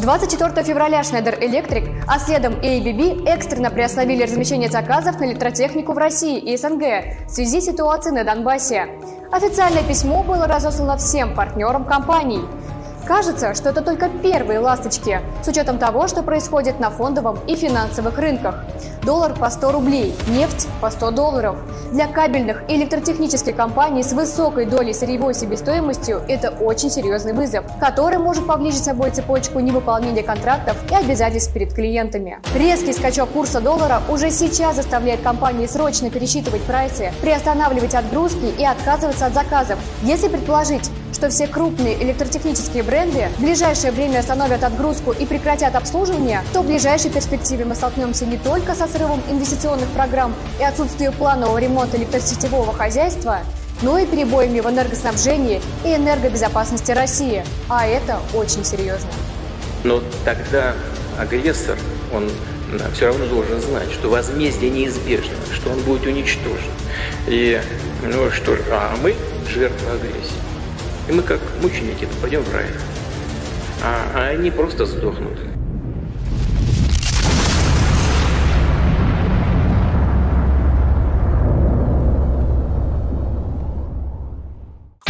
24 февраля Schneider Electric, а следом ABB экстренно приостановили размещение заказов на электротехнику в России и СНГ в связи с ситуацией на Донбассе. Официальное письмо было разослано всем партнерам компаний – Кажется, что это только первые ласточки, с учетом того, что происходит на фондовом и финансовых рынках. Доллар по 100 рублей, нефть по 100 долларов. Для кабельных и электротехнических компаний с высокой долей сырьевой себестоимостью это очень серьезный вызов, который может повлечь за собой цепочку невыполнения контрактов и обязательств перед клиентами. Резкий скачок курса доллара уже сейчас заставляет компании срочно пересчитывать прайсы, приостанавливать отгрузки и отказываться от заказов. Если предположить, что все крупные электротехнические бренды в ближайшее время остановят отгрузку и прекратят обслуживание, то в ближайшей перспективе мы столкнемся не только со срывом инвестиционных программ и отсутствием планового ремонта электросетевого хозяйства, но и перебоями в энергоснабжении и энергобезопасности России. А это очень серьезно. Но тогда агрессор, он все равно должен знать, что возмездие неизбежно, что он будет уничтожен. И ну что ж, а мы жертва агрессии. И мы как мученики попадем в рай. А, а они просто сдохнут.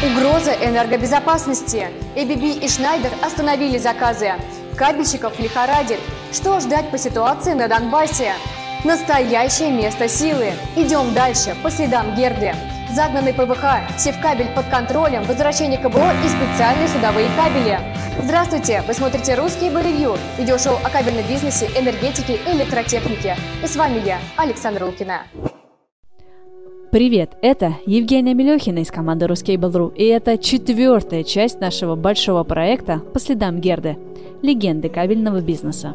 Угроза энергобезопасности. ABB и Schneider остановили заказы. Кабельщиков лихорадит. Что ждать по ситуации на Донбассе? Настоящее место силы. Идем дальше, по следам Герды загнанный ПВХ, севкабель под контролем, возвращение КБО и специальные судовые кабели. Здравствуйте! Вы смотрите «Русский Боревью» – видеошоу о кабельном бизнесе, энергетике и электротехнике. И с вами я, Александра Лукина. Привет, это Евгения Мелехина из команды Рускейбл.ру, и это четвертая часть нашего большого проекта «По следам Герды. Легенды кабельного бизнеса».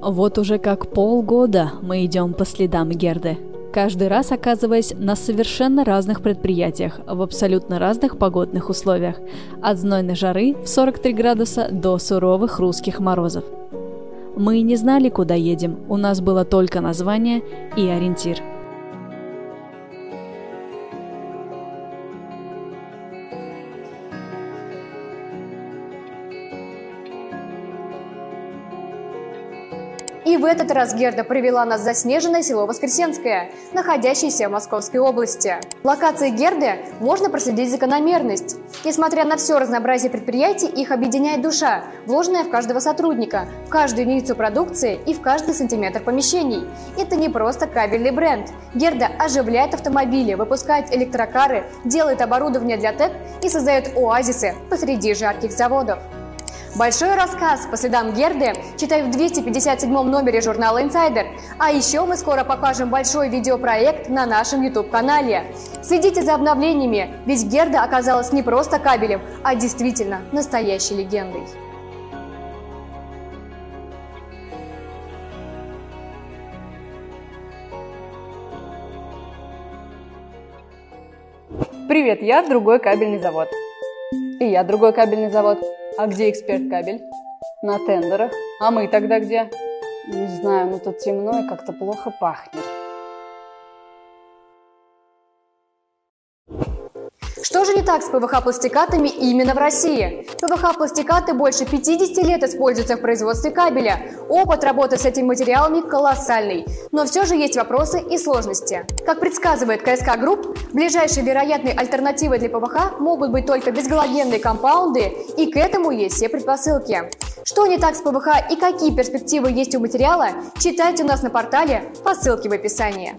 Вот уже как полгода мы идем по следам Герды – каждый раз оказываясь на совершенно разных предприятиях в абсолютно разных погодных условиях, от знойной жары в 43 градуса до суровых русских морозов. Мы не знали, куда едем, у нас было только название и ориентир – И в этот раз Герда привела нас в заснеженное село Воскресенское, находящееся в Московской области. В локации Герды можно проследить закономерность. Несмотря на все разнообразие предприятий, их объединяет душа, вложенная в каждого сотрудника, в каждую единицу продукции и в каждый сантиметр помещений. Это не просто кабельный бренд. Герда оживляет автомобили, выпускает электрокары, делает оборудование для ТЭК и создает оазисы посреди жарких заводов. Большой рассказ по следам Герды читаю в 257 номере журнала Insider. А еще мы скоро покажем большой видеопроект на нашем YouTube-канале. Следите за обновлениями, ведь Герда оказалась не просто кабелем, а действительно настоящей легендой. Привет, я другой кабельный завод. И я другой кабельный завод. А где эксперт кабель? На тендерах. А мы тогда где? Не знаю, но тут темно и как-то плохо пахнет. Так с ПВХ-пластикатами именно в России? ПВХ-пластикаты больше 50 лет используются в производстве кабеля. Опыт работы с этими материалами колоссальный. Но все же есть вопросы и сложности. Как предсказывает КСК Групп, ближайшей вероятной альтернативой для ПВХ могут быть только безгалогенные компаунды, и к этому есть все предпосылки. Что не так с ПВХ и какие перспективы есть у материала, читайте у нас на портале по ссылке в описании.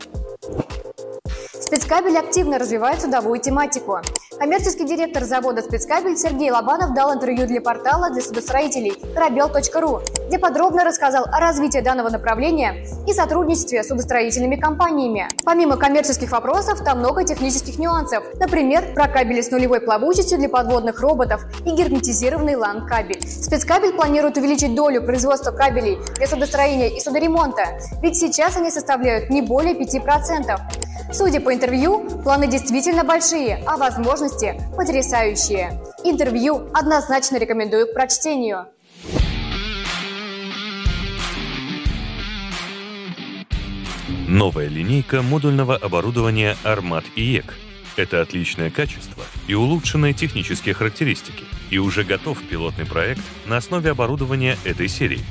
Спецкабель активно развивает судовую тематику. Коммерческий директор завода «Спецкабель» Сергей Лобанов дал интервью для портала для судостроителей «Корабел.ру», где подробно рассказал о развитии данного направления и сотрудничестве с судостроительными компаниями. Помимо коммерческих вопросов, там много технических нюансов. Например, про кабели с нулевой плавучестью для подводных роботов и герметизированный лан-кабель. Спецкабель планирует увеличить долю производства кабелей для судостроения и судоремонта, ведь сейчас они составляют не более 5%. Судя по интервью, планы действительно большие, а возможности потрясающие. Интервью однозначно рекомендую к прочтению. Новая линейка модульного оборудования «Armat IEK». Это отличное качество и улучшенные технические характеристики, и уже готов пилотный проект на основе оборудования этой серии.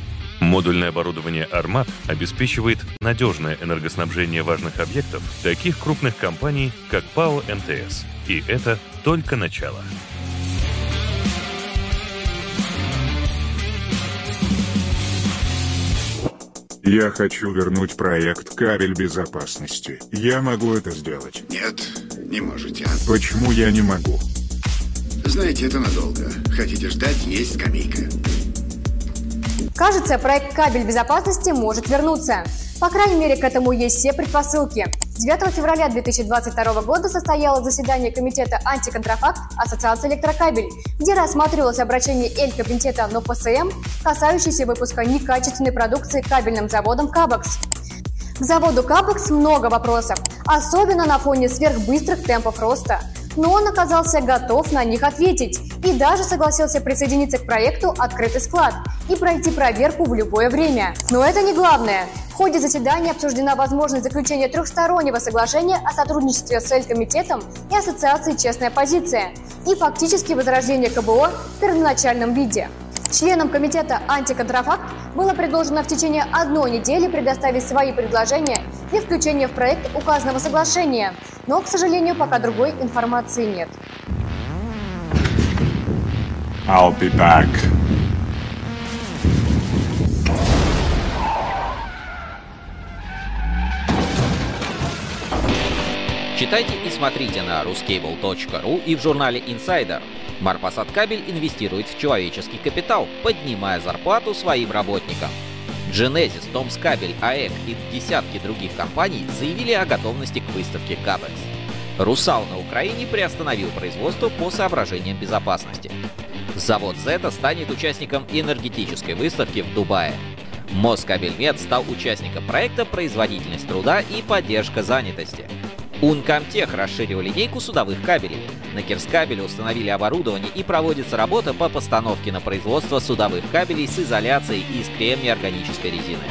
Модульное оборудование «Armat» обеспечивает надежное энергоснабжение важных объектов таких крупных компаний, как ПАО МТС. И это только начало. Я хочу вернуть проект «Кабель безопасности». Я могу это сделать? Нет, не можете. Почему я не могу? Знаете, это надолго. Хотите ждать, есть скамейка. Кажется, проект «Кабель безопасности» может вернуться. По крайней мере, к этому есть все предпосылки. 9 февраля 2022 года состоялось заседание Комитета антиконтрафакт Ассоциации электрокабель, где рассматривалось обращение Эль-Комитета НОПСМ, касающееся выпуска некачественной продукции кабельным заводом «Кабекс». К заводу «Кабекс» много вопросов, особенно на фоне сверхбыстрых темпов роста – но он оказался готов на них ответить и даже согласился присоединиться к проекту «Открытый склад» и пройти проверку в любое время. Но это не главное. В ходе заседания обсуждена возможность заключения трехстороннего соглашения о сотрудничестве с Эль-комитетом и Ассоциацией «Честная позиция» и фактически возрождение КБО в первоначальном виде. Членам комитета «Антиконтрафакт» было предложено в течение одной недели предоставить свои предложения для включения в проект указанного соглашения, но, к сожалению, пока другой информации нет. I'll be back. Читайте и смотрите на ruscable.ru и в журнале Insider. Марпасад Кабель инвестирует в человеческий капитал, поднимая зарплату своим работникам. Genesis, Томс Кабель, АЭК и десятки других компаний заявили о готовности к выставке Кабекс. Русал на Украине приостановил производство по соображениям безопасности. Завод Зета станет участником энергетической выставки в Дубае. Москабельмет стал участником проекта «Производительность труда и поддержка занятости». Ункомтех расширил линейку судовых кабелей. На Кирскабеле установили оборудование и проводится работа по постановке на производство судовых кабелей с изоляцией из кремния органической резины.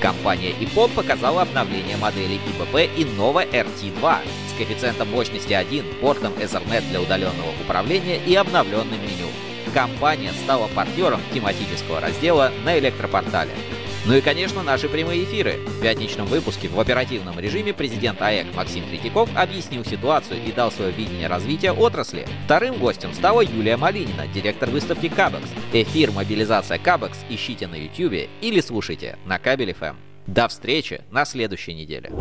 Компания ИПОМ показала обновление модели ИПП Innova RT2 с коэффициентом мощности 1, портом Ethernet для удаленного управления и обновленным меню. Компания стала партнером тематического раздела на электропортале. Ну и, конечно, наши прямые эфиры. В пятничном выпуске в оперативном режиме президент АЭК Максим Третьяков объяснил ситуацию и дал свое видение развития отрасли. Вторым гостем стала Юлия Малинина, директор выставки Кабекс. Эфир «Мобилизация Кабекс» ищите на YouTube или слушайте на Кабель FM. До встречи на следующей неделе.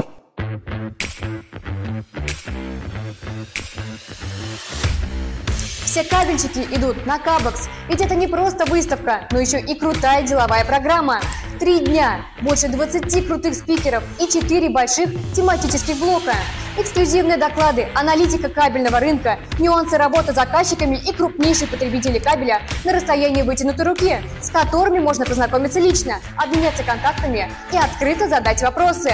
Все кабельщики идут на Кабекс, ведь это не просто выставка, но еще и крутая деловая программа. Три дня, больше 20 крутых спикеров и 4 больших тематических блока. Эксклюзивные доклады, аналитика кабельного рынка, нюансы работы с заказчиками и крупнейшие потребители кабеля на расстоянии вытянутой руки, с которыми можно познакомиться лично, обменяться контактами и открыто задать вопросы.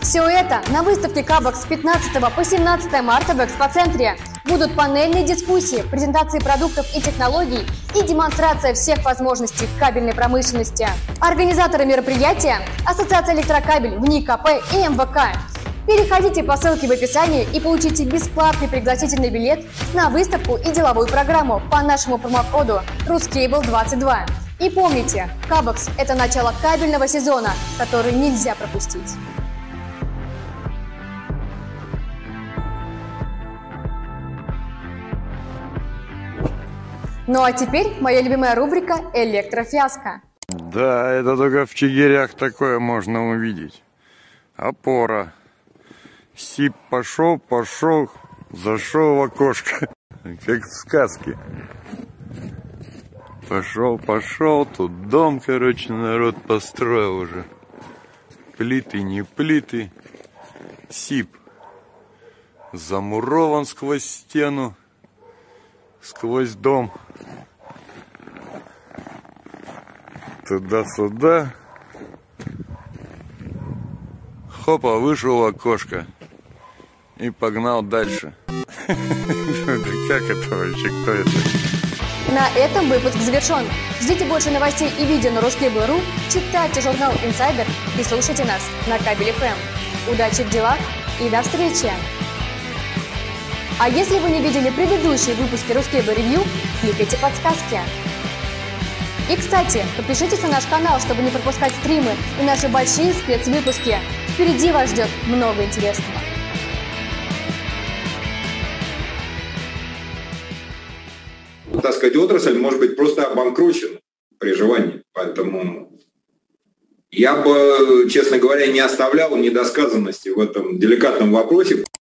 Все это на выставке Кабок с 15 по 17 марта в экспоцентре. Будут панельные дискуссии, презентации продуктов и технологий и демонстрация всех возможностей кабельной промышленности. Организаторы мероприятия – Ассоциация электрокабель, ВНИКП и МВК. Переходите по ссылке в описании и получите бесплатный пригласительный билет на выставку и деловую программу по нашему промокоду RusCable22. И помните, Кабокс – это начало кабельного сезона, который нельзя пропустить. Ну а теперь моя любимая рубрика «Электрофиаско». Да, это только в Чигирях такое можно увидеть. Опора. Сип пошел, пошел, зашел в окошко. Как в сказке. Пошел, пошел, тут дом, короче, народ построил уже. Плиты, не плиты. Сип замурован сквозь стену, сквозь дом. Туда-сюда. Хопа, вышел в окошко. И погнал дальше. Как это вообще? Кто это? На этом выпуск завершен. Ждите больше новостей и видео на ruskable.ru, читайте журнал Insider и слушайте нас на Кабель FM. Удачи в делах и до встречи! А если вы не видели предыдущие выпуски Ruscable Review, кликайте подсказки. И, кстати, подпишитесь на наш канал, чтобы не пропускать стримы и наши большие спецвыпуски. Впереди вас ждет много интересного. Так сказать, отрасль может быть просто обанкрочена при желании. Поэтому я бы, честно говоря, не оставлял недосказанности в этом деликатном вопросе.